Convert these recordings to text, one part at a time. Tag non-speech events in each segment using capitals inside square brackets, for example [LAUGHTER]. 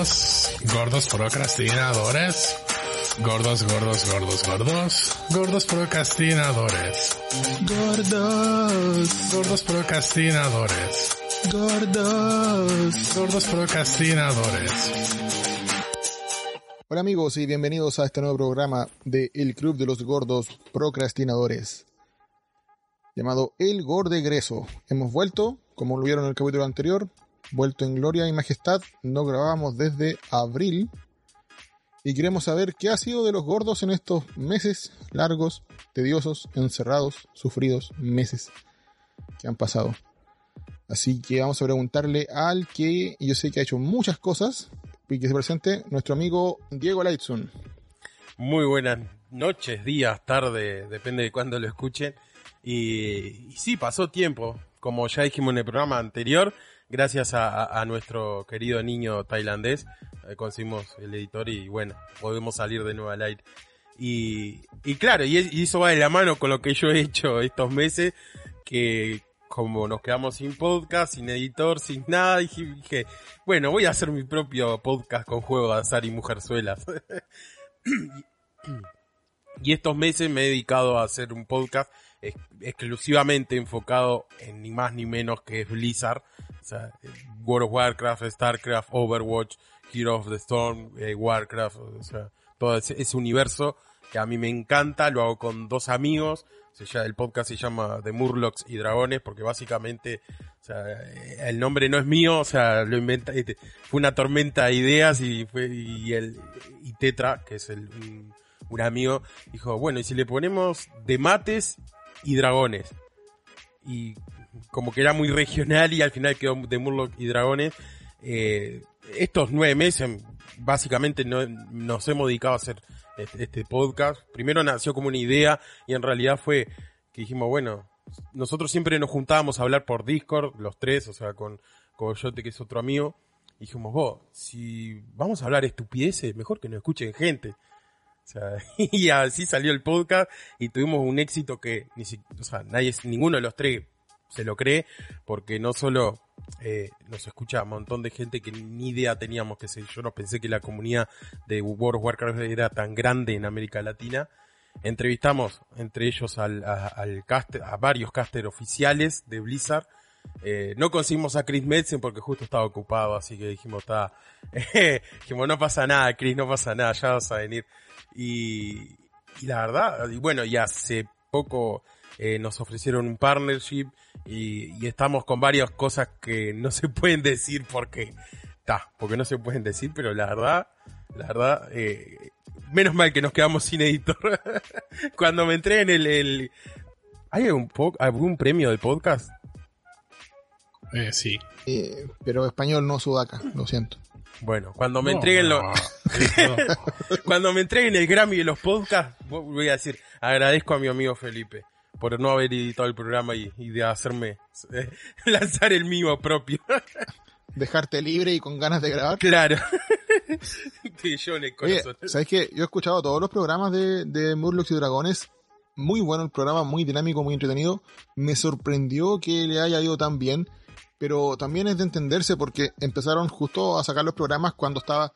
Gordos, gordos procrastinadores. Gordos, gordos, gordos, gordos. Gordos procrastinadores. Gordos, gordos procrastinadores. Gordos, gordos procrastinadores. Hola amigos y bienvenidos a este nuevo programa de El Club de los Gordos Procrastinadores, llamado El Gordegreso. Hemos vuelto, como lo vieron en el capítulo anterior, vuelto en gloria y majestad. No grabábamos desde abril y queremos saber qué ha sido de los gordos en estos meses largos, tediosos, encerrados, sufridos meses que han pasado. Así que vamos a preguntarle al que yo sé que ha hecho muchas cosas y que se presente nuestro amigo Diego Lightson. Muy buenas noches, días, tarde, depende de cuándo lo escuchen. Y, y sí, pasó tiempo, como ya dijimos en el programa anterior, gracias a, nuestro querido niño tailandés, eh, conseguimos el editor y bueno, podemos salir de nuevo al aire. Y, y claro, y, eso va de la mano con lo que yo he hecho estos meses, que como nos quedamos sin podcast, sin editor, sin nada, dije, bueno, voy a hacer mi propio podcast con juego de azar y mujerzuelas. [COUGHS] y estos meses me he dedicado a hacer un podcast ex exclusivamente enfocado en ni más ni menos que Blizzard. O sea, World of Warcraft, StarCraft, Overwatch, Hero of the Storm, eh, Warcraft, o sea, todo ese, universo que a mí me encanta, lo hago con dos amigos, se llama, el podcast se llama The Murlocs y Dragones, porque básicamente, o sea, el nombre no es mío, o sea, lo inventa, fue una tormenta de ideas y fue, y el, y Tetra, que es el, un, un amigo, dijo, bueno, y si le ponemos de mates y dragones. Y como que era muy regional y al final quedó de Murloc y dragones. Eh, estos nueve meses básicamente no, nos hemos dedicado a hacer este, este, podcast. Primero nació como una idea y en realidad fue que dijimos, bueno, nosotros siempre nos juntábamos a hablar por Discord, los tres, o sea, con Coyote, que es otro amigo. Y dijimos, vos, si vamos a hablar estupideces, mejor que nos escuchen gente. O sea, [LAUGHS] y así salió el podcast y tuvimos un éxito que o sea, nadie, ninguno de los tres se lo cree, porque no solo eh, nos escucha un montón de gente que ni idea teníamos que ser. Yo no pensé que la comunidad de World of Warcraft era tan grande en América Latina. Entrevistamos entre ellos al, a, al caster, a varios caster oficiales de Blizzard. Eh, no conseguimos a Chris Metzen porque justo estaba ocupado, así que dijimos, está, [LAUGHS] dijimos, no pasa nada, Chris, no pasa nada, ya vas a venir. Y, y la verdad, y bueno, y hace poco eh, nos ofrecieron un partnership y, y, estamos con varias cosas que no se pueden decir porque, ta, porque no se pueden decir, pero la verdad, la verdad, eh, menos mal que nos quedamos sin editor. [LAUGHS] Cuando me entré en el, el ¿hay algún, algún premio de podcast? Eh, sí. Eh, pero español no sudaca, lo siento. Bueno, cuando me no, entreguen no. lo... [LAUGHS] cuando me entreguen el Grammy de los podcasts, voy a decir, agradezco a mi amigo Felipe por no haber editado el programa y, y de hacerme eh, [LAUGHS] lanzar el mío propio. [LAUGHS] Dejarte libre y con ganas de grabar. Claro. [LAUGHS] Oye, ¿sabes qué? Yo he escuchado todos los programas de, de Murlocs y Dragones. Muy bueno el programa, muy dinámico, muy entretenido. Me sorprendió que le haya ido tan bien pero también es de entenderse porque empezaron justo a sacar los programas cuando estaba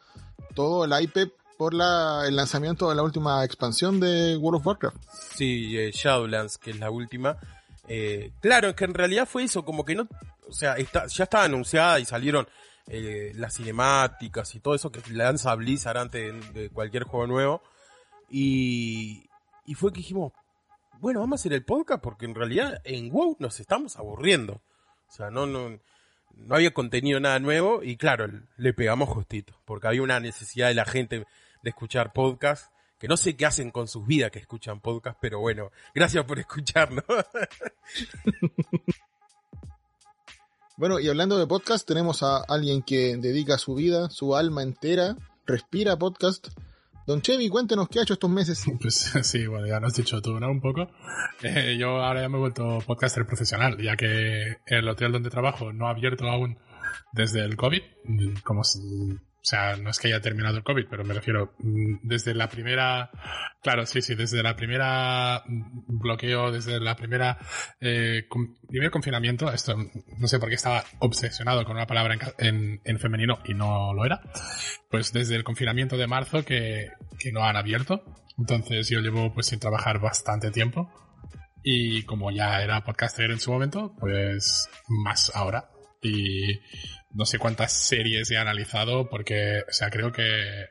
todo el hype por la, el lanzamiento de la última expansión de World of Warcraft. Sí, eh, Shadowlands, que es la última. Eh, claro, es que en realidad fue eso, como que no, o sea, ya estaba anunciada y salieron eh, las cinemáticas y todo eso que lanza Blizzard antes de, de cualquier juego nuevo. Y, y fue que dijimos, bueno, vamos a hacer el podcast porque en realidad en WoW nos estamos aburriendo. O sea, no, no, no había contenido nada nuevo y claro, le pegamos justito, porque había una necesidad de la gente de escuchar podcast, que no sé qué hacen con sus vidas que escuchan podcast, pero bueno, gracias por escucharnos. [LAUGHS] Bueno, y hablando de podcast, tenemos a alguien que dedica su vida, su alma entera, respira podcast. Don Chevy, cuéntenos qué ha hecho estos meses. [LAUGHS] Pues sí, bueno, ya lo has dicho tú, ¿no? Un poco. Eh, yo ahora ya me he vuelto podcaster profesional, ya que el hotel donde trabajo no ha abierto aún desde el COVID, como si o sea, no es que haya terminado el COVID, pero me refiero mm, desde la primera, claro, sí, sí, desde la primera bloqueo, desde la primera, eh, primer confinamiento, esto no sé por qué estaba obsesionado con una palabra en, en, femenino y no lo era, pues desde el confinamiento de marzo que, que no han abierto, entonces yo llevo pues sin trabajar bastante tiempo y como ya era podcaster en su momento, pues más ahora y no sé cuántas series he analizado porque, o sea, creo que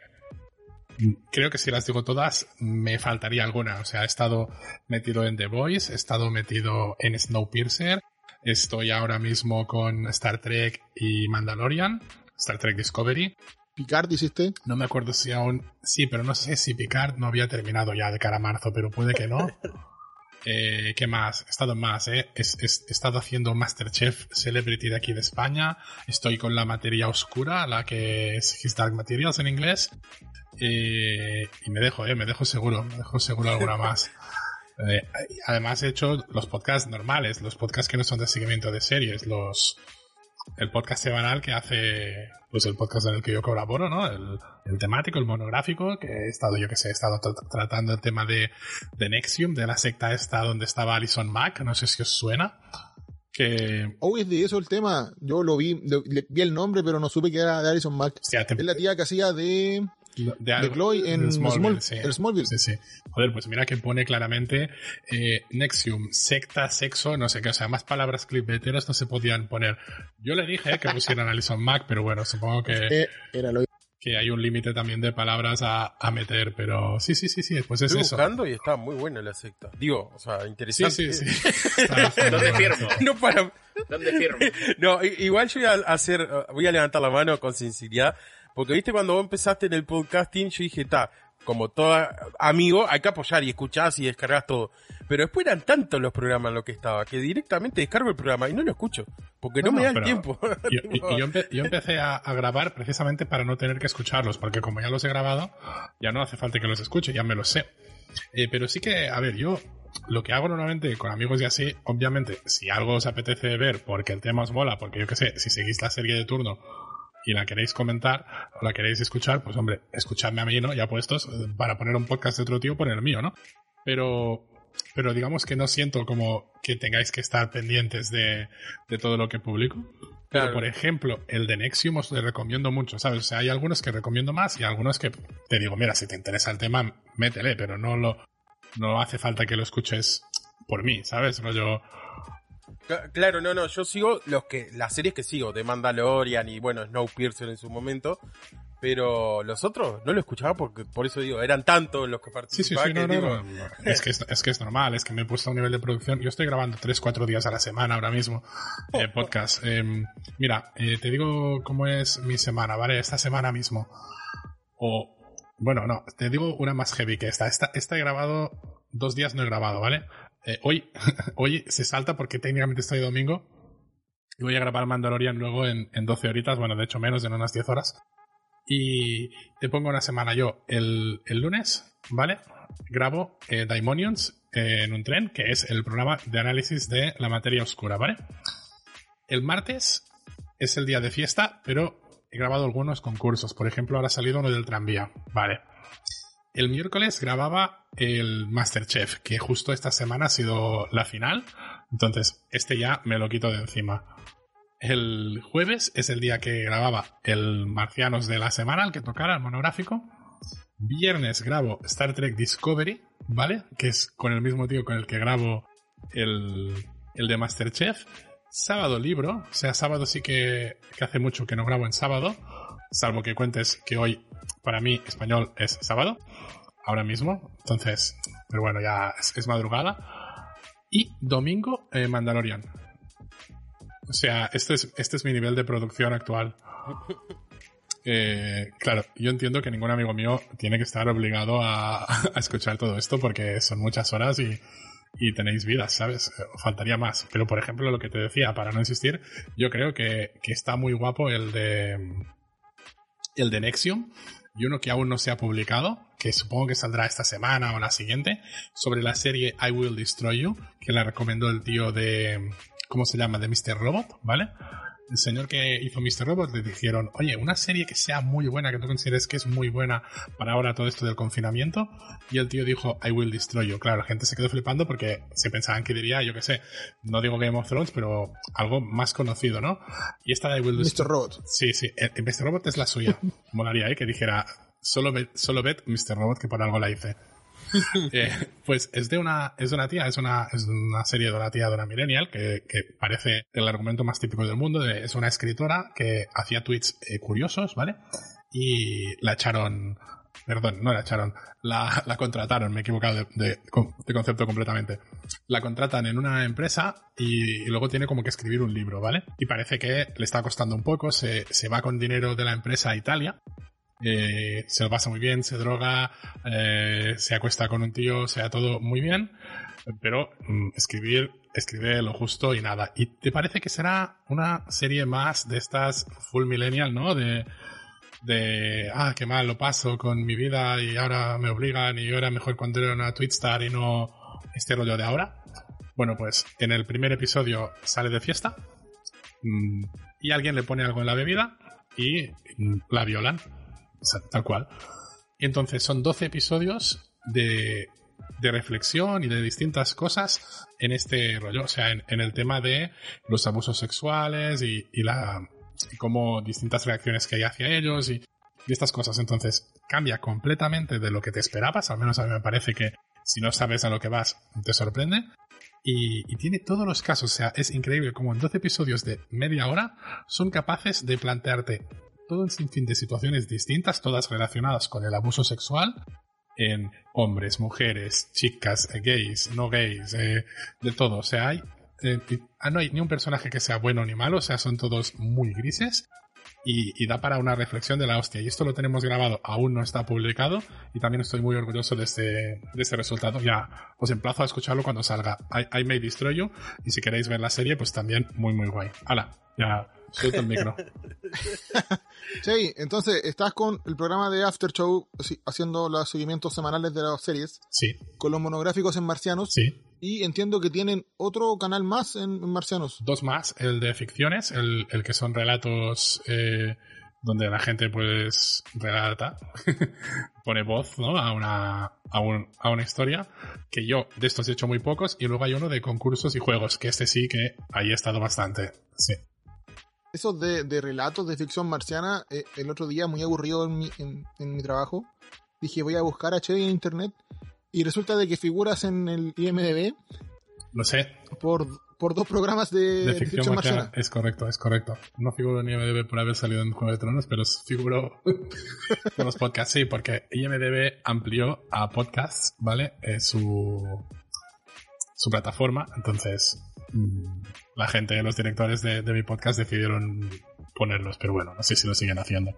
creo que si las digo todas me faltaría alguna. O sea, he estado metido en The Voice, he estado metido en Snowpiercer, estoy ahora mismo con Star Trek y Mandalorian, Star Trek Discovery. ¿Picard hiciste? No me acuerdo si aún... Sí, pero no sé si Picard no había terminado ya de cara a marzo, pero puede que no. [LAUGHS] Eh, ¿Qué más? He estado más, ¿eh? He, estado haciendo Masterchef Celebrity de aquí de España. Estoy con la materia oscura, la que es His Dark Materials en inglés. Eh, y me dejo, ¿eh? Me dejo seguro, me dejo seguro alguna más. [LAUGHS] Eh, además he hecho los podcasts normales, los podcasts que no son de seguimiento de series, los el podcast semanal que hace pues el podcast en el que yo colaboro, ¿no? El, temático, el monográfico, que he estado, yo que sé, he estado tratando el tema de, de Nexium, de la secta esta donde estaba Alison Mack, no sé si os suena. Que... Oh, es de eso el tema. Yo lo vi, vi el nombre, pero no supe que era de Alison Mack. es la tía que hacía de de, Chloe en Smallville, Smallville. Sí. sí, Joder, pues mira que pone claramente eh, Nexium, secta, sexo, no sé qué, o sea, más palabras clipbeteras no se podían poner. Yo le dije que pusieran Alison Mac, pero bueno, supongo que, Era lo... que hay un límite también de palabras a, a, meter, pero sí, sí, sí, sí, pues es Estoy eso. buscando y está muy buena la secta. Digo, o sea, interesante. Sí, sí, sí. [LAUGHS] ¿Dónde firmo? [LAUGHS] No para... ¿Dónde firmo? No, igual yo voy a hacer, voy a levantar la mano con sinceridad porque viste cuando vos empezaste en el podcasting, yo dije, está, como todo amigo, hay que apoyar y escuchás y descargas todo. Pero después eran tantos los programas en lo que estaba, que directamente descargo el programa y no lo escucho, porque no, me da el tiempo. [LAUGHS] Yo, yo, empecé a, grabar precisamente para no tener que escucharlos, porque como ya los he grabado, ya no hace falta que los escuche, ya me los sé. Eh, pero sí que, a ver, yo lo que hago normalmente con amigos y así, obviamente, si algo os apetece ver porque el tema os mola, porque yo qué sé, si seguís la serie de turno y la queréis comentar o la queréis escuchar, pues hombre, escuchadme a mí, ¿no? Ya puestos, para poner un podcast de otro tío, poner el mío, ¿no? Pero, pero digamos que no siento como que tengáis que estar pendientes de, de todo lo que publico. Pero, por ejemplo, el de Nexium os le recomiendo mucho, ¿sabes? O sea, hay algunos que recomiendo más y algunos que te digo, mira, si te interesa el tema, métele, pero no lo, no hace falta que lo escuches por mí, ¿sabes? yo Claro, no, no, yo sigo los que, las series que sigo, de Mandalorian y bueno, Snowpiercer en su momento, pero los otros no lo escuchaba porque, por eso digo, eran tantos los que participaban. Sí, sí, sí, no, no, Es, que es, que es normal, es que me he puesto a un nivel de producción. Yo estoy grabando 3, 4 días a la semana ahora mismo, eh, [LAUGHS] podcast. Em, mira, eh, te digo cómo es mi semana, ¿vale? Esta semana mismo. O, bueno, no, te digo una más heavy que esta. Esta, esta he grabado, dos días no he grabado, ¿vale? Eh, hoy, [LAUGHS] hoy se salta porque técnicamente estoy domingo y voy a grabar Mandalorian luego en, en 12 horitas, bueno, de hecho menos, en unas 10 horas. Y te pongo una semana yo el, lunes, ¿vale? Grabo eh, Daimonions en un tren, que es el programa de análisis de la materia oscura, ¿vale? El martes es el día de fiesta, pero he grabado algunos concursos. Por ejemplo, ahora ha salido uno del tranvía, ¿vale? El miércoles grababa el Masterchef, que justo esta semana ha sido la final. Entonces, este ya me lo quito de encima. El jueves es el día que grababa el Marcianos de la semana, el que tocara, el monográfico. Viernes grabo Star Trek Discovery, ¿vale? Que es con el mismo tío con el que grabo el, el de Masterchef. Sábado libro, o sea, sábado sí que, que hace mucho que no grabo en sábado, salvo que cuentes que hoy para mí español es sábado, ahora mismo. Entonces, pero bueno, ya es, madrugada. Y domingo, eh, Mandalorian. O sea, este es, este es mi nivel de producción actual. [LAUGHS] Eh, claro, yo entiendo que ningún amigo mío tiene que estar obligado a, [LAUGHS] a escuchar todo esto porque son muchas horas y, y tenéis vidas, ¿sabes? Eh, Faltaría más. Pero, por ejemplo, lo que te decía, para no insistir, yo creo que, que está muy guapo el de. El de Nexium. Y uno que aún no se ha publicado, que supongo que saldrá esta semana o la siguiente, sobre la serie I Will Destroy You, que la recomendó el tío de. ¿Cómo se llama? De Mr. Robot, ¿vale? El señor que hizo Mr. Robot le dijeron, oye, una serie que sea muy buena, que tú consideres que es muy buena para ahora todo esto del confinamiento. Y el tío dijo, I will destroy you. Claro, la gente se quedó flipando porque se pensaban que diría, yo qué sé, no digo Game of Thrones, pero algo más conocido, ¿no? Y esta de I will Mr. Robot. Sí, sí, el, el Mr. Robot es la suya. [LAUGHS] Molaría, ¿eh? Que dijera, solo bet, solo Mr. Robot, que por algo la hice. [LAUGHS] Eh, pues es de una es una tía, es una, es una serie de una tía de una millennial que, que parece el argumento más típico del mundo. Es una escritora que hacía tweets eh, curiosos, ¿vale? Y la echaron, perdón, no la echaron, la, contrataron, me he equivocado de, de, de, concepto completamente. La contratan en una empresa y, y, luego tiene como que escribir un libro, ¿vale? Y parece que le está costando un poco, se, se va con dinero de la empresa a Italia eh, se lo pasa muy bien, se droga, eh, se acuesta con un tío, sea todo muy bien, pero mm, escribir, escribe lo justo y nada. ¿Y te parece que será una serie más de estas full millennial, no? De, de, ah, qué mal lo paso con mi vida y ahora me obligan y ahora mejor cuando era una Twitstar y no este rollo de ahora. Bueno, pues en el primer episodio sale de fiesta mmm, y alguien le pone algo en la bebida y mmm, la violan tal cual. Y entonces son 12 episodios de, de, reflexión y de distintas cosas en este rollo, o sea, en, en el tema de los abusos sexuales y, y la como distintas reacciones que hay hacia ellos y, y, estas cosas. Entonces cambia completamente de lo que te esperabas, al menos a mí me parece que si no sabes a lo que vas, te sorprende. Y, y, tiene todos los casos, o sea, es increíble como en 12 episodios de media hora son capaces de plantearte todo un sinfín de situaciones distintas, todas relacionadas con el abuso sexual en hombres, mujeres, chicas, gays, no gays, eh, de todo. O sea, hay, eh, no hay ni un personaje que sea bueno ni malo, o sea, son todos muy grises. Y, y, da para una reflexión de la hostia. Y esto lo tenemos grabado, aún no está publicado. Y también estoy muy orgulloso de este, de este resultado. Ya os emplazo a escucharlo cuando salga. I, I May Destroy You. Y si queréis ver la serie, pues también muy, muy guay. ¡Hala! Ya suelto el micro. [LAUGHS] Sí, entonces estás con el programa de After Show haciendo los seguimientos semanales de las series. Sí. Con los monográficos en marcianos. Sí. Y entiendo que tienen otro canal más en, en marcianos. Dos más, el de ficciones, el, el que son relatos eh, donde la gente pues relata, [LAUGHS] pone voz ¿no? a, una, a, un, a una historia, que yo de estos he hecho muy pocos, y luego hay uno de concursos y juegos, que este sí que ahí he estado bastante. Sí esos de, de, relatos de ficción marciana, eh, el otro día, muy aburrido en mi, en, en mi, trabajo, dije voy a buscar a Chevy en internet y resulta de que figuras en el IMDB. Lo sé. Por, por dos programas de, de ficción, ficción marciana. marciana. Es correcto, es correcto. No figuro en IMDB por haber salido en Juego de Tronos, pero figuro [LAUGHS] en los podcasts, sí, porque IMDB amplió a podcasts, ¿vale? Eh, su, su plataforma, entonces la gente, los directores de, de, mi podcast decidieron ponerlos, pero bueno, no sé si lo siguen haciendo.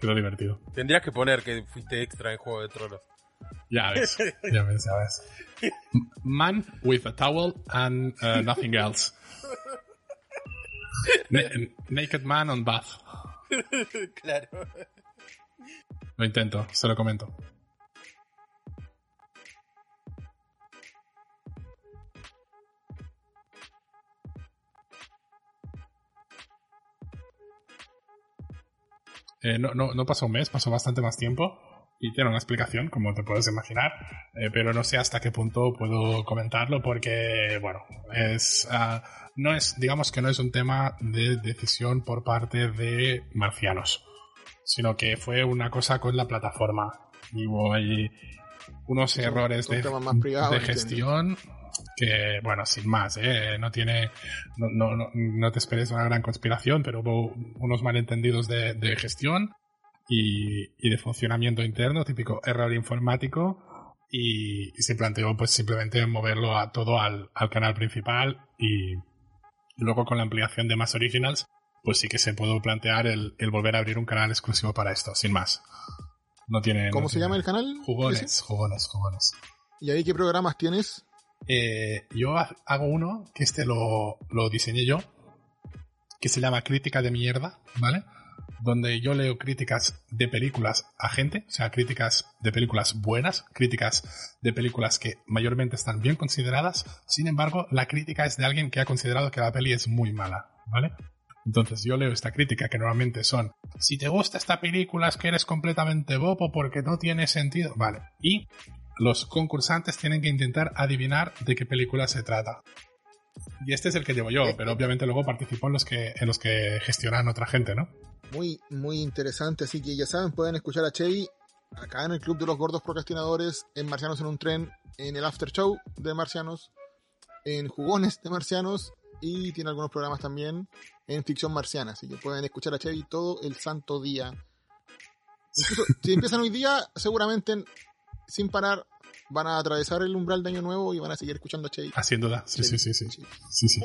Quedó divertido. Tendrías que poner que fuiste extra en Juego de Tronos. Ya ves, ya ves, ya ves. Man with a towel and uh, nothing else. Na naked man on bath. [LAUGHS] claro. Lo intento, se lo comento. Eh, no, no, no, pasó un mes, pasó bastante más tiempo y tiene una explicación, como te puedes imaginar, eh, pero no sé hasta qué punto puedo comentarlo porque, bueno, es, uh, no es, digamos que no es un tema de decisión por parte de marcianos, sino que fue una cosa con la plataforma y hubo ahí unos errores de, de gestión que, bueno, sin más, ¿eh? no tiene, no, no, no, te esperes una gran conspiración, pero hubo unos malentendidos de, de gestión y, y, de funcionamiento interno, típico error informático, y, y, se planteó pues simplemente moverlo a todo al, al canal principal y luego con la ampliación de más originals, pues sí que se puede plantear el, el volver a abrir un canal exclusivo para esto, sin más. No tiene. ¿Cómo no se tiene- llama el canal? Jugones, jugones, jugones. ¿Y ahí qué programas tienes? Eh, yo ha- hago uno que este lo, lo diseñé yo, que se llama Crítica de Mierda, ¿vale? Donde yo leo críticas de películas a gente, o sea, críticas de películas buenas, críticas de películas que mayormente están bien consideradas. Sin embargo, la crítica es de alguien que ha considerado que la peli es muy mala, ¿vale? Entonces yo leo esta crítica que normalmente son, si te gusta esta película es que eres completamente bobo porque no tiene sentido, ¿vale? Y los concursantes tienen que intentar adivinar de qué película se trata. Y este es el que llevo yo, pero obviamente luego participo en los que, en los que gestionan otra gente, ¿no? Muy, muy interesante. Así que ya saben, pueden escuchar a Chevy acá en el Club de los Gordos Procrastinadores, en Marcianos en un Tren, en el After Show de Marcianos, en Jugones de Marcianos y tiene algunos programas también en Ficción Marciana. Así que pueden escuchar a Chevy todo el santo día. Incluso, si empiezan hoy día, seguramente sin parar van a atravesar el umbral de Año Nuevo y van a seguir escuchando a duda. Sí, sí, sí, sí. Sí. Sí, [LAUGHS] sí.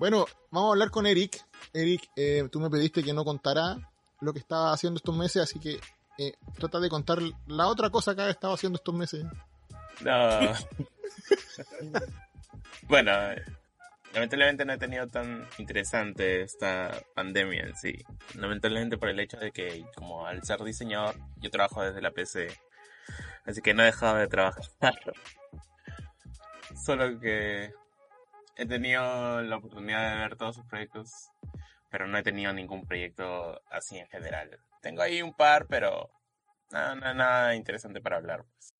Bueno, vamos a hablar con Eric. Eric, eh, tú me pediste que no contara lo que estaba haciendo estos meses, así que eh, trata de contar la otra cosa que ha estado haciendo estos meses. No. [LAUGHS] bueno, lamentablemente no he tenido tan interesante esta pandemia en sí. Lamentablemente por el hecho de que, como al ser diseñador, yo trabajo desde la PC. Así que no he dejado de trabajar. [LAUGHS] Solo que he tenido la oportunidad de ver todos sus proyectos, pero no he tenido ningún proyecto así en general. Tengo ahí un par, pero nada, nada, nada interesante para hablar. pues.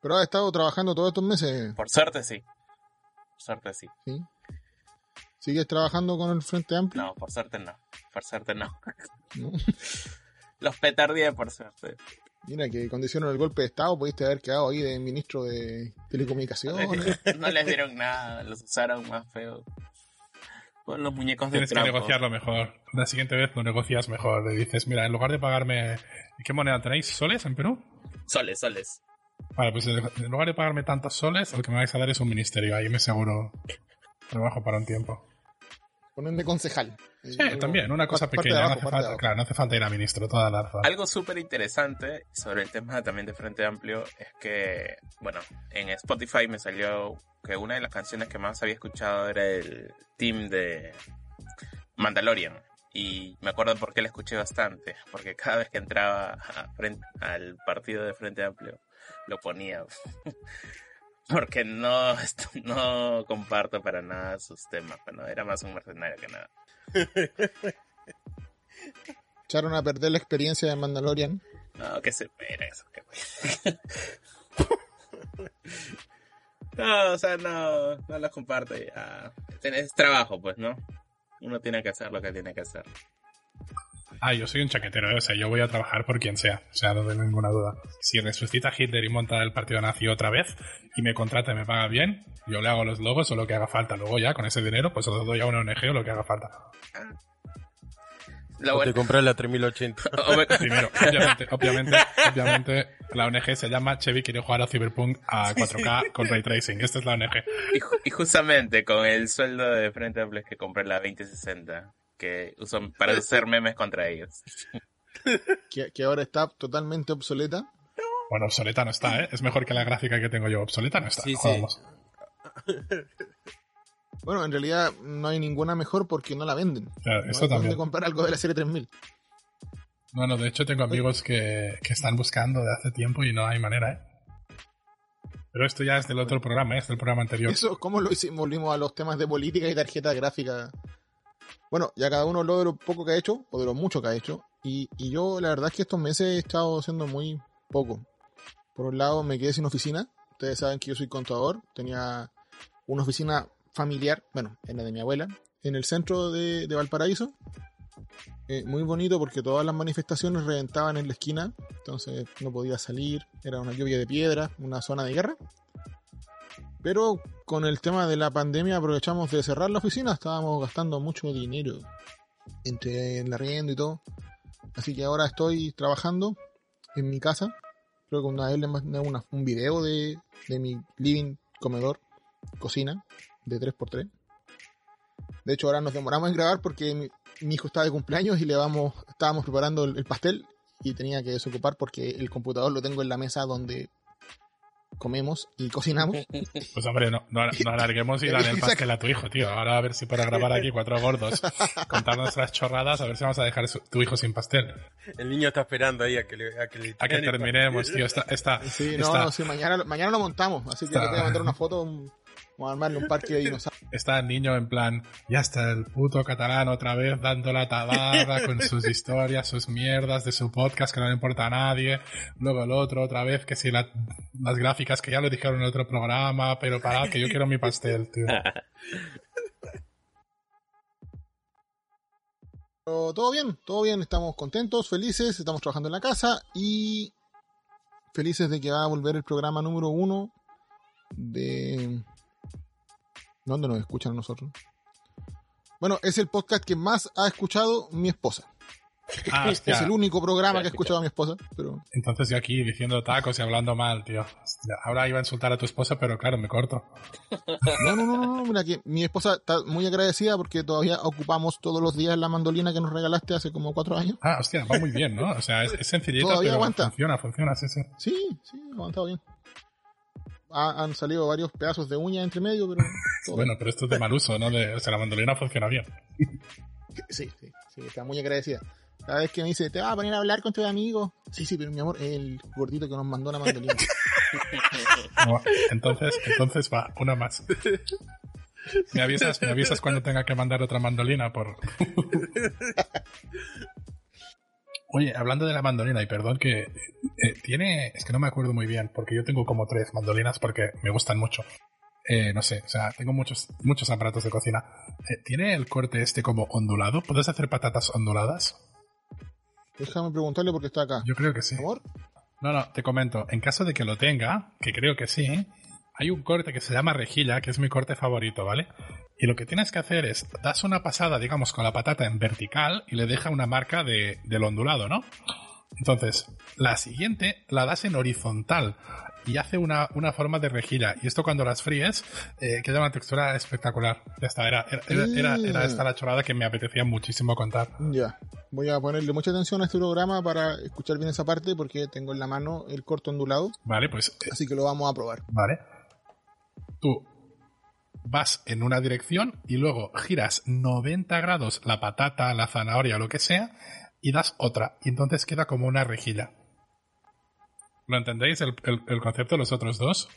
Pero has estado trabajando todos estos meses, Por suerte sí. Por suerte sí. ¿sí? ¿Sigues trabajando con el Frente Amplio? No, por suerte no. Por suerte no. ¿No? [LAUGHS] Los petardié por suerte. Mira, que cuando hicieron el golpe de Estado pudiste haber quedado ahí de ministro de Telecomunicaciones. [LAUGHS] No les dieron nada, los usaron más feo. Con los muñecos de Tienes que negociarlo mejor. La siguiente vez lo negocias mejor. Le dices, mira, en lugar de pagarme... ¿Qué moneda tenéis? ¿Soles en Perú? Soles, soles. Vale, pues en lugar de pagarme tantos soles, lo que me vais a dar es un ministerio. Ahí me aseguro trabajo para un tiempo. Ponen de concejal. Sí, también, una cosa pequeña. abajo, no, hace falta, claro, no hace falta ir a ministro, toda la razón. Algo súper interesante sobre el tema también de Frente Amplio es que, bueno, en Spotify me salió que una de las canciones que más había escuchado era el team de Mandalorian. Y me acuerdo por qué la escuché bastante, porque cada vez que entraba a frente- al partido de Frente Amplio lo ponía. [LAUGHS] Porque no, no comparto para nada sus temas, bueno, era más un mercenario que nada. [LAUGHS] Echaron a perder la experiencia de Mandalorian. No, que se espera eso. que- [LAUGHS] no, o sea, no, no los comparto. ya. Es trabajo, pues, ¿no? Uno tiene que hacer lo que tiene que hacer. Ah, yo soy un chaquetero, ¿eh? o sea, yo voy a trabajar por quien sea, o sea, no tengo ninguna duda. Si resucita Hitler y monta el partido nazi otra vez y me contrata y me paga bien, yo le hago los logos o lo que haga falta. Luego ya, con ese dinero, pues se lo doy a una ONG o lo que haga falta. Lo O te compré la 3080. [LAUGHS] o me- Primero, obviamente, obviamente, obviamente, la ONG se llama Chevy quiere jugar a Cyberpunk a 4K con Ray Tracing. Esta es la ONG. y, ju- y justamente con el sueldo de Frente Amplio es que compré la 2060, que uso para hacer memes contra ellos. que, que ahora está totalmente obsoleta. Bueno, obsoleta no está, ¿eh? Es mejor que la gráfica que tengo yo. Obsoleta no está. Sí, sí. [LAUGHS] Bueno, en realidad no hay ninguna mejor porque no la venden. Claro, No eso también. comprar algo de la serie 3000. No, no, de hecho tengo amigos que, que están buscando de hace tiempo y no hay manera, ¿eh? Pero esto ya es del otro programa, ¿eh? es del programa anterior. Eso, ¿cómo lo hicimos? Volvimos a los temas de política y tarjeta gráfica. Bueno, ya cada uno habló de lo poco que ha hecho, o de lo mucho que ha hecho. Y, y yo, la verdad es que estos meses he estado haciendo muy poco. Por un lado, me quedé sin oficina. Ustedes saben que yo soy contador. Tenía una oficina familiar, bueno, en la de mi abuela, en el centro de, de Valparaíso. Eh, muy bonito porque todas las manifestaciones reventaban en la esquina. Entonces no podía salir. Era una lluvia de piedras, una zona de guerra. Pero con el tema de la pandemia aprovechamos de cerrar la oficina, estábamos gastando mucho dinero entre el arriendo y todo. Así que ahora estoy trabajando en mi casa. Creo que una vez les mandé un video de, de mi living, comedor, cocina de 3x3. De hecho, ahora nos demoramos en grabar porque mi, mi hijo estaba de cumpleaños y le vamos, estábamos preparando el, el pastel y tenía que desocupar porque el computador lo tengo en la mesa donde comemos y cocinamos. [LAUGHS] Pues hombre, no, no, no [LAUGHS] alarguemos y dale el pastel a tu hijo, tío. Ahora a ver si para grabar aquí cuatro gordos, [LAUGHS] contar nuestras chorradas, a ver si vamos a dejar su- tu hijo sin pastel. El niño está esperando ahí a que le, a que, le A que terminemos, tío. Está, está, Sí, no, está, no, sí, mañana, mañana lo montamos, así que le voy a mandar una foto, un- vamos a armarle un parque de dinosaurios. [LAUGHS] está el niño en plan, ya está el puto catalán otra vez dando la tabarra con sus [LAUGHS] historias, sus mierdas de su podcast que no le importa a nadie. Luego el otro otra vez, que si la- las gráficas que ya lo dijeron en el otro programa, pero parad que yo quiero mi pastel, tío. [LAUGHS] Pero todo bien, todo bien, estamos contentos, felices, estamos trabajando en la casa y felices de que va a volver el programa número uno de... ¿Dónde nos escuchan a nosotros? Bueno, es el podcast que más ha escuchado mi esposa. Ah, hostia. Es el único programa que ha escuchado a mi esposa, pero Entonces yo aquí diciendo tacos y hablando mal, tío. Hostia, Ahora iba a insultar a tu esposa, pero claro, me corto. No, no, no, no, no, mira que mi esposa está muy agradecida porque todavía ocupamos todos los días la mandolina que nos regalaste hace como cuatro años. Ah, hostia, va muy bien, ¿no? O sea, es, es sencillito, Todavía pero aguanta. funciona, funciona, sí, sí. Sí, sí, ha aguantado bien. Ha- han salido varios pedazos de uña entre medio, pero... [LAUGHS] todo Bueno, pero esto es de mal uso, ¿no? De, o sea, la mandolina funciona bien. [LAUGHS] Sí, sí, sí, está muy agradecida. Cada vez que me dice, te vas a poner a hablar con tus amigos. Sí, sí, pero mi amor, el gordito que nos mandó una mandolina. [LAUGHS] No, entonces, entonces va, una más. Me avisas, me avisas cuando tenga que mandar otra mandolina por. Oye, hablando de la mandolina, y perdón que eh, tiene, es que no me acuerdo muy bien, porque yo tengo como tres mandolinas porque me gustan mucho. Eh, no sé, o sea, tengo muchos, muchos aparatos de cocina. Eh, ¿Tiene el corte este como ondulado? ¿Puedes hacer patatas onduladas? Déjame preguntarle porque está acá. Yo creo que sí. Amor, No, no, te comento. En caso de que lo tenga, que creo que sí, hay un corte que se llama rejilla, que es mi corte favorito, ¿vale? Y lo que tienes que hacer es, das una pasada, digamos, con la patata en vertical y le deja una marca de, del ondulado, ¿no? Entonces, la siguiente la das en horizontal y hace una, una forma de rejilla. Y esto cuando las fríes, eh, queda una textura espectacular. Ya está, era, era, era, era- era esta la chorrada que me apetecía muchísimo contar. ya. Voy a ponerle mucha atención a este programa para escuchar bien esa parte porque tengo en la mano el corto ondulado. Vale, pues eh, Así que lo vamos a probar. ¿Vale? Tú vas en una dirección y luego giras 90 grados la patata, la zanahoria o lo que sea y das otra. Y entonces queda como una rejilla. ¿Lo entendéis el, el- el concepto de los otros dos?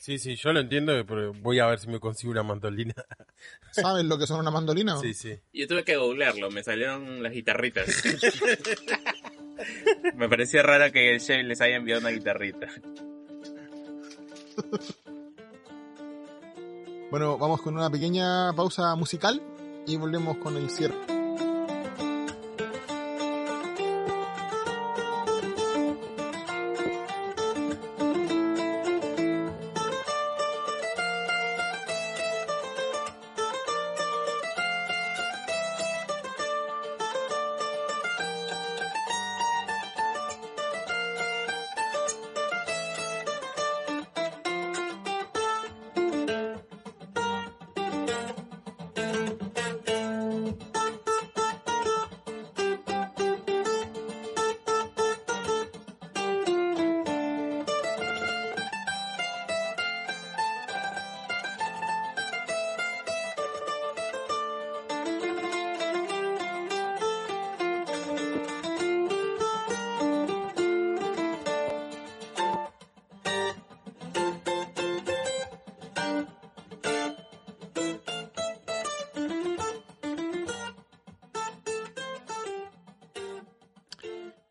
Sí, sí, yo lo entiendo, pero voy a ver si me consigo una mandolina. ¿Saben lo que son una mandolina? Sí, sí. Yo tuve que googlearlo, me salieron las guitarritas. [LAUGHS] me pareció raro que el chef les haya enviado una guitarrita. [LAUGHS] Bueno, vamos con una pequeña pausa musical y volvemos con el cierre.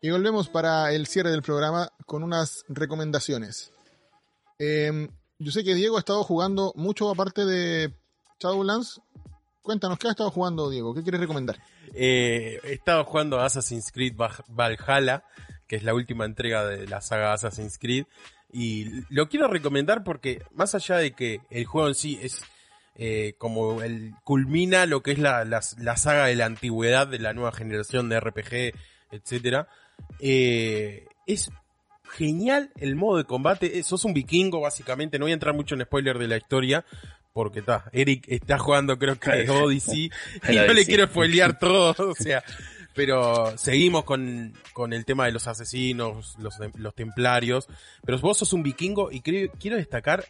Y volvemos para el cierre del programa con unas recomendaciones. Eh, yo sé que Diego ha estado jugando mucho aparte de Shadowlands. Cuéntanos, ¿qué ha estado jugando Diego? ¿Qué quieres recomendar? Eh, he estado jugando Assassin's Creed Val- Valhalla, que es la última entrega de la saga Assassin's Creed. Y lo quiero recomendar porque, más allá de que el juego en sí es eh, como el culmina lo que es la, la- la saga de la antigüedad de la nueva generación de RPG, etcétera, eh, es genial el modo de combate. Eh, Sos un vikingo, básicamente. No voy a entrar mucho en spoiler de la historia, porque está, Eric está jugando creo que [LAUGHS] Odyssey y no le quiero spoilear [LAUGHS] todo, [LAUGHS] o sea, pero seguimos con, con el tema de los asesinos, los, los templarios, pero vos sos un vikingo y creo- quiero destacar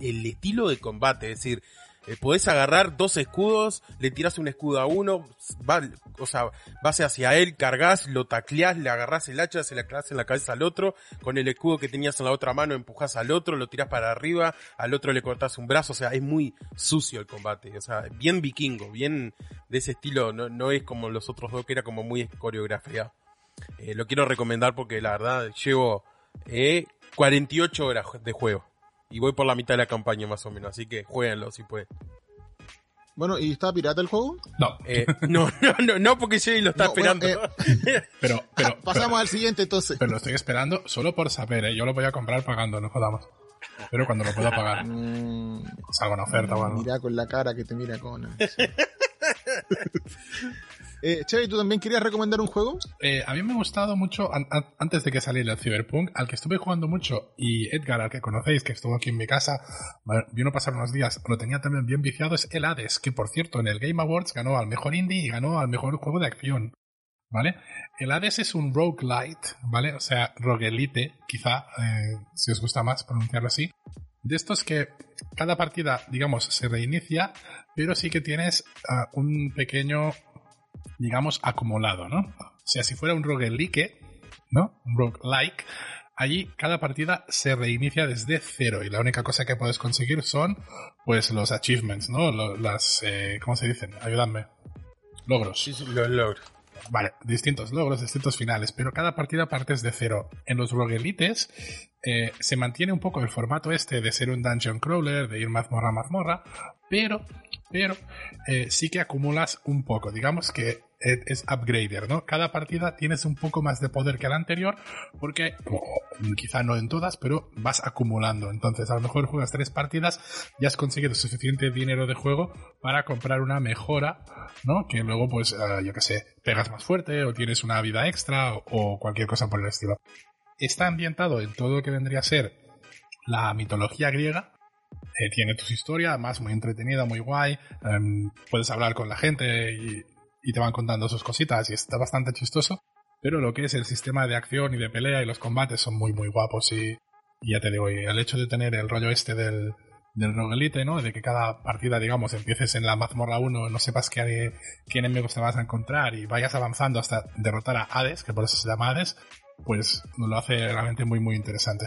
el estilo de combate, es decir, eh, podés agarrar dos escudos, le tirás un escudo a uno, va, o sea, vas hacia él, cargas, lo tacleás, le agarrás el hacha, se la clavas en la cabeza al otro, con el escudo que tenías en la otra mano empujás al otro, lo tirás para arriba, al otro le cortás un brazo, o sea, es muy sucio el combate, o sea, bien vikingo, bien de ese estilo, no, es como los otros dos que era como muy coreografía. Eh, lo quiero recomendar porque la verdad llevo eh, 48 horas de juego. Y voy por la mitad de la campaña más o menos, así que jueguenlo si pueden. Bueno, ¿y está pirata el juego? No, Eh, [LAUGHS] no, no, no, no, porque Jay lo está No, bueno, esperando. [LAUGHS] pero, pero, [LAUGHS] Pasamos al siguiente entonces. pero lo estoy esperando solo por saber, ¿eh? Yo lo voy a comprar pagando, no jodamos. Pero cuando lo pueda pagar, Mm, salga una oferta o algo. mira con la cara que te mira con. Eh, Che, ¿tú también querías recomendar un juego? Eh, a mí me ha gustado mucho, an- an- antes de que saliera el Cyberpunk, al que estuve jugando mucho, y Edgar, al que conocéis, que estuvo aquí en mi casa, vino a pasar unos días, lo tenía también bien viciado, es el Hades, que por cierto en el Game Awards ganó al mejor indie y ganó al mejor juego de acción. ¿Vale? El Hades es un roguelite, ¿vale? O sea, roguelite, quizá, eh, si os gusta más pronunciarlo así. De estos que cada partida, digamos, se reinicia, pero sí que tienes ah, un pequeño digamos, acumulado, ¿no? O sea, si fuera un roguelike, ¿no? Un roguelike, allí cada partida se reinicia desde cero y la única cosa que puedes conseguir son, pues, los achievements, ¿no? Las, eh, ¿cómo se dicen? Ayudadme. Logros. Sí, sí, los logros. Vale, distintos logros, distintos finales, pero cada partida partes de cero. En los roguelites eh, se mantiene un poco el formato este de ser un dungeon crawler, de ir mazmorra a mazmorra, pero, pero eh, sí que acumulas un poco, digamos que es es upgrader, ¿no? Cada partida tienes un poco más de poder que la anterior, porque o quizá no en todas, pero vas acumulando. Entonces, a lo mejor juegas tres partidas y has conseguido suficiente dinero de juego para comprar una mejora, ¿no? Que luego, pues, eh, yo qué sé, pegas más fuerte o tienes una vida extra o cualquier cosa por el estilo. Está ambientado en todo lo que vendría a ser la mitología griega. Eh, tiene tus historias, además muy entretenida, muy guay. em, puedes hablar con la gente y, te van contando sus cositas y está bastante chistoso. Pero lo que es el sistema de acción y de pelea y los combates son muy, muy guapos y, y ya te digo, y el hecho de tener el rollo este del, del roguelite, ¿no? De que cada partida, digamos, empieces en la mazmorra 1, no sepas qué, qué enemigos te vas a encontrar y vayas avanzando hasta derrotar a Hades, que por eso se llama Hades, pues lo hace realmente muy, muy interesante.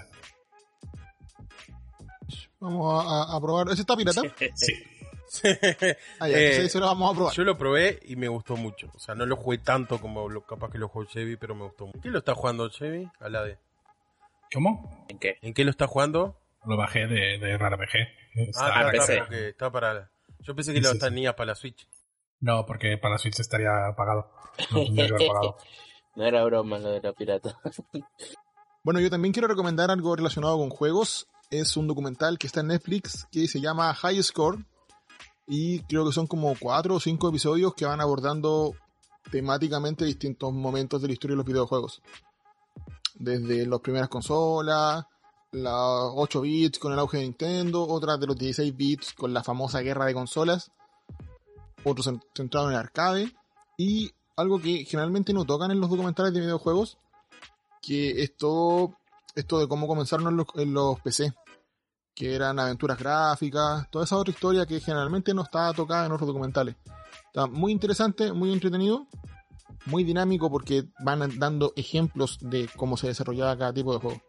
Vamos a, a- a probar. ¿Ese está pirata? Sí. [LAUGHS] [LAUGHS] Ah, ya, Eh, ese lo vamos a probar. Yo lo probé y me gustó mucho. O sea, no lo jugué tanto como lo, capaz que lo jugó Chevy, pero me gustó mucho. ¿Qué lo está jugando Chevy? A la de. ¿Cómo? ¿En qué? ¿En qué lo está jugando? Lo bajé de, de RARPG. Está- Ah, está, PC. porque está para. Yo pensé que Sí, lo sí, sí. tenía para la Switch. No, porque para la Switch estaría pagado. No tendría que haber pagado. [LAUGHS] No era broma lo de la pirata. Bueno, yo también quiero recomendar algo relacionado con juegos. Es un documental que está en Netflix que se llama High Score. Y creo que son como cuatro o cinco episodios que van abordando temáticamente distintos momentos de la historia de los videojuegos. Desde las primeras consolas, las 8 bits con el auge de Nintendo, otras de los 16 bits con la famosa guerra de consolas, otros cen- centrados en el arcade, y algo que generalmente no tocan en los documentales de videojuegos, que esto, esto de cómo comenzaron en los, en los PC, que eran aventuras gráficas, toda esa otra historia que generalmente no está tocada en otros documentales. Está muy interesante, muy entretenido, muy dinámico porque van dando ejemplos de cómo se desarrollaba cada tipo de juego.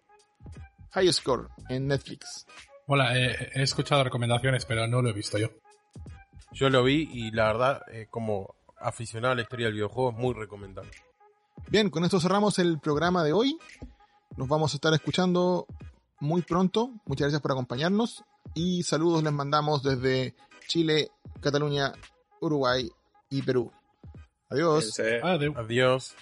High Score en Netflix. Hola, eh, he escuchado recomendaciones, pero no lo he visto yo. Yo lo vi y la verdad, eh, como aficionado a la historia del videojuego, es muy recomendable. Bien, con esto cerramos el programa de hoy. Nos vamos a estar escuchando muy pronto. Muchas gracias por acompañarnos y saludos les mandamos desde Chile, Cataluña, Uruguay y Perú. Adiós. Adeu. Adiós.